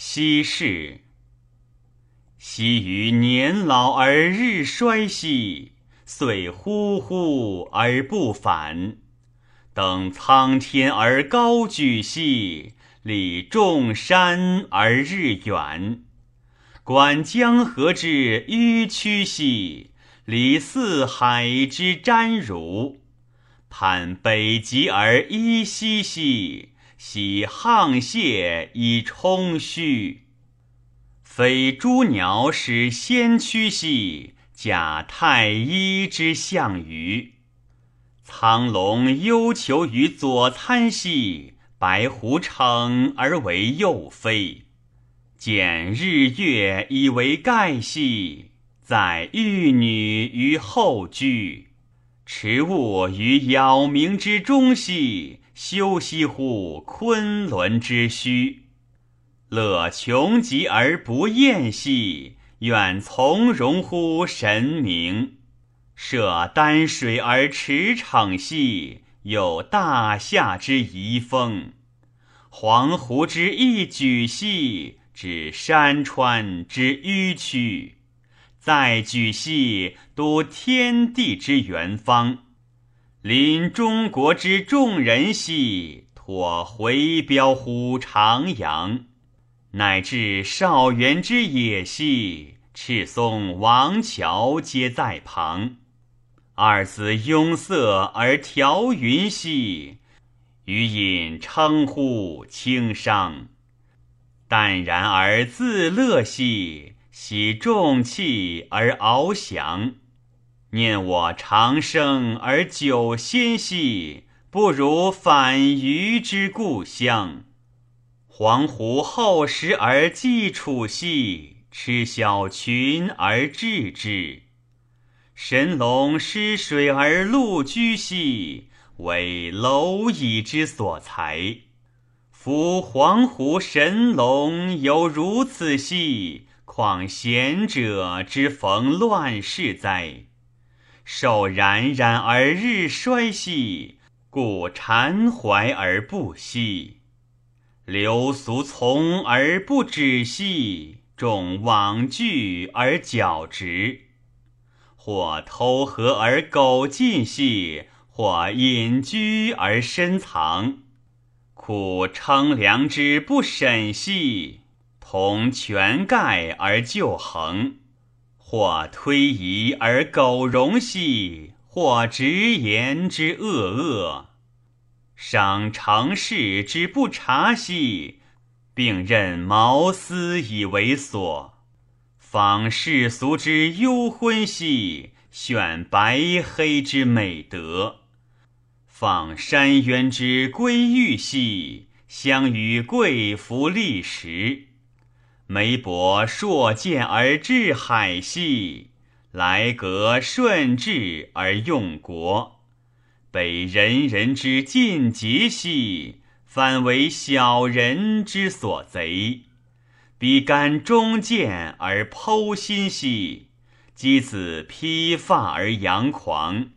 奚氏。昔于年老而日衰兮，岁忽忽而不返。登苍天而高举兮，立众山而日远。观江河之迂曲兮，礼四海之瞻汝。盼北极而依兮兮，喜沆瀣以充虚。非诸鸟使先驱兮，假太一之象羽。苍龙悠求于左参兮，白狐乘而为右飞。见日月以为盖兮，载玉女于后居。持物于杳冥之中兮，修息乎昆仑之虚。乐穷极而不厌兮，愿从容乎神明。涉丹水而驰骋兮，有大夏之遗风。黄湖之一举兮，指山川之迂曲。再举兮，睹天地之元方。临中国之众人兮，托回标乎长阳。乃至少元之野兮，赤松王乔皆在旁。二子拥塞而调云兮，余饮称呼轻商。淡然而自乐兮，喜重气而翱翔。念我长生而久仙兮，不如反余之故乡。黄鹄厚实而寄处兮，吃小群而治之。神龙失水而陆居兮，为蝼蚁之所裁。夫黄鹄神龙犹如此兮，况贤者之逢乱世哉？受冉冉而日衰兮，故缠怀而不息。流俗从而不止兮，众罔惧而矫直。或偷合而苟进兮，或隐居而深藏。苦称良之不审兮，同权盖而就衡。或推移而苟容兮，或直言之恶恶。赏常事之不察兮，并任毛斯以为所；访世俗之幽昏兮，选白黑之美德；访山渊之归玉兮，相与贵服立时；眉博硕见而治海兮，来格顺治而用国。北人人之尽节兮，反为小人之所贼；比干忠谏而剖心兮，箕子披发而扬狂；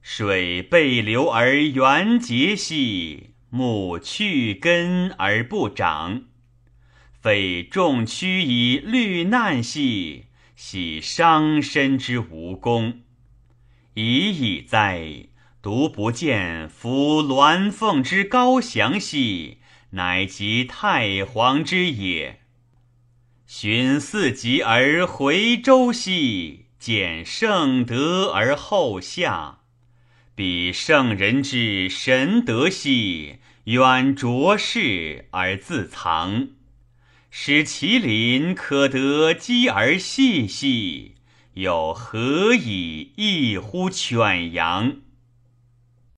水背流而圆结兮，木去根而不长；非众屈以虑难兮，喜伤身之无功。已矣哉！独不见夫鸾凤之高翔兮，乃及太皇之也。寻四极而回周兮，见圣德而后下。比圣人之神德兮，远卓世而自藏。使麒麟可得鸡而细细，又何以异乎犬羊？